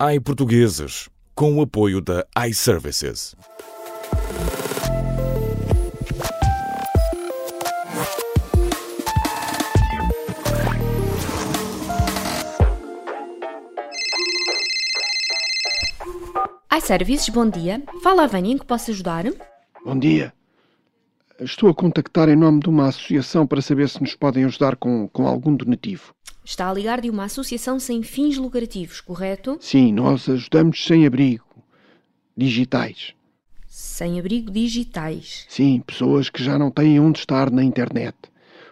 iPortugueses, com o apoio da iServices. iServices, bom dia. Fala a Vânia, em que posso ajudar? Bom dia. Estou a contactar em nome de uma associação para saber se nos podem ajudar com, com algum donativo. Está a ligar de uma associação sem fins lucrativos, correto? Sim, nós ajudamos sem abrigo. Digitais. Sem abrigo digitais. Sim, pessoas que já não têm onde estar na internet.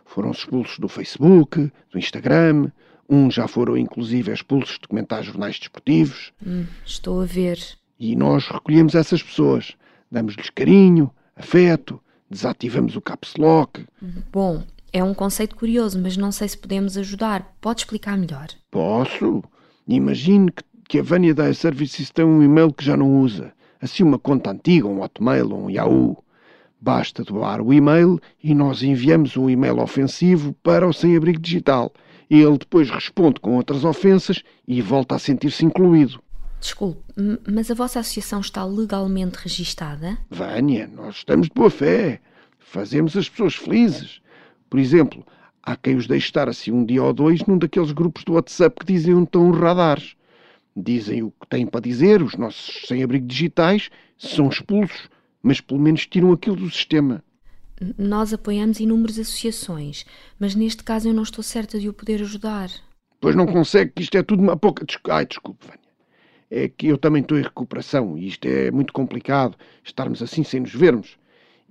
Foram expulsos do Facebook, do Instagram. Uns já foram inclusive expulsos de comentar jornais desportivos. Hum, estou a ver. E nós recolhemos essas pessoas. Damos-lhes carinho, afeto, desativamos o caps lock. Bom, é um conceito curioso, mas não sei se podemos ajudar. Pode explicar melhor? Posso? Imagine que, que a Vânia da Services tem um e-mail que já não usa. Assim uma conta antiga, um Hotmail ou um Yahoo. Basta doar o e-mail e nós enviamos um e-mail ofensivo para o sem-abrigo digital. Ele depois responde com outras ofensas e volta a sentir-se incluído. Desculpe, mas a vossa associação está legalmente registada? Vânia, nós estamos de boa fé. Fazemos as pessoas felizes. Por exemplo, há quem os deixe estar assim um dia ou dois num daqueles grupos do WhatsApp que dizem onde estão os radares. Dizem o que têm para dizer, os nossos sem-abrigo digitais são expulsos, mas pelo menos tiram aquilo do sistema. Nós apoiamos inúmeras associações, mas neste caso eu não estou certa de o poder ajudar. Pois não consegue, que isto é tudo uma pouca. Ai, desculpe, Vânia. É que eu também estou em recuperação e isto é muito complicado, estarmos assim sem nos vermos.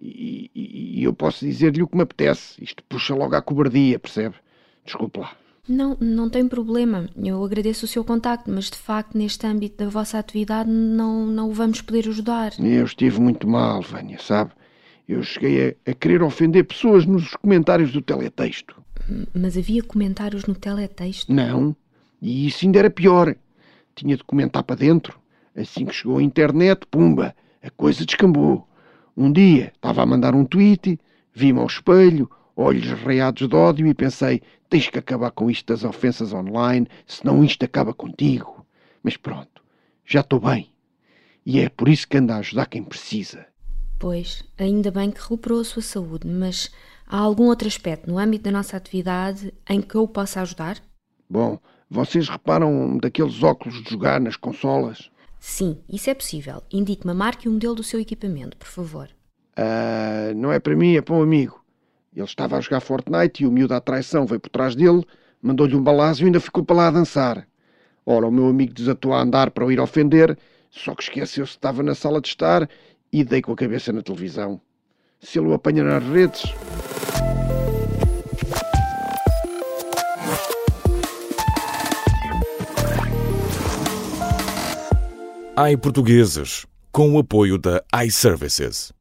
E, e- e eu posso dizer-lhe o que me apetece. Isto puxa logo à cobardia, percebe? Desculpe lá. Não, não tem problema. Eu agradeço o seu contacto, mas de facto, neste âmbito da vossa atividade, não, não o vamos poder ajudar. Eu estive muito mal, Vânia, sabe? Eu cheguei a, a querer ofender pessoas nos comentários do teletexto. Mas havia comentários no teletexto. Não. E isso ainda era pior. Tinha de comentar para dentro. Assim que chegou a internet, pumba, a coisa descambou. Um dia estava a mandar um tweet, vi-me ao espelho, olhos reados de ódio e pensei: tens que acabar com isto das ofensas online, senão isto acaba contigo. Mas pronto, já estou bem. E é por isso que ando a ajudar quem precisa. Pois, ainda bem que recuperou a sua saúde, mas há algum outro aspecto no âmbito da nossa atividade em que eu o possa ajudar? Bom, vocês reparam daqueles óculos de jogar nas consolas? Sim, isso é possível. Indique-me a marca e o modelo do seu equipamento, por favor. Ah, não é para mim, é para um amigo. Ele estava a jogar Fortnite e o miúdo da traição veio por trás dele, mandou-lhe um balazo e ainda ficou para lá a dançar. Ora, o meu amigo desatou a andar para o ir ofender, só que esqueceu-se que estava na sala de estar e dei com a cabeça na televisão. Se ele o apanha nas redes, iPortugueses, com o apoio da iServices.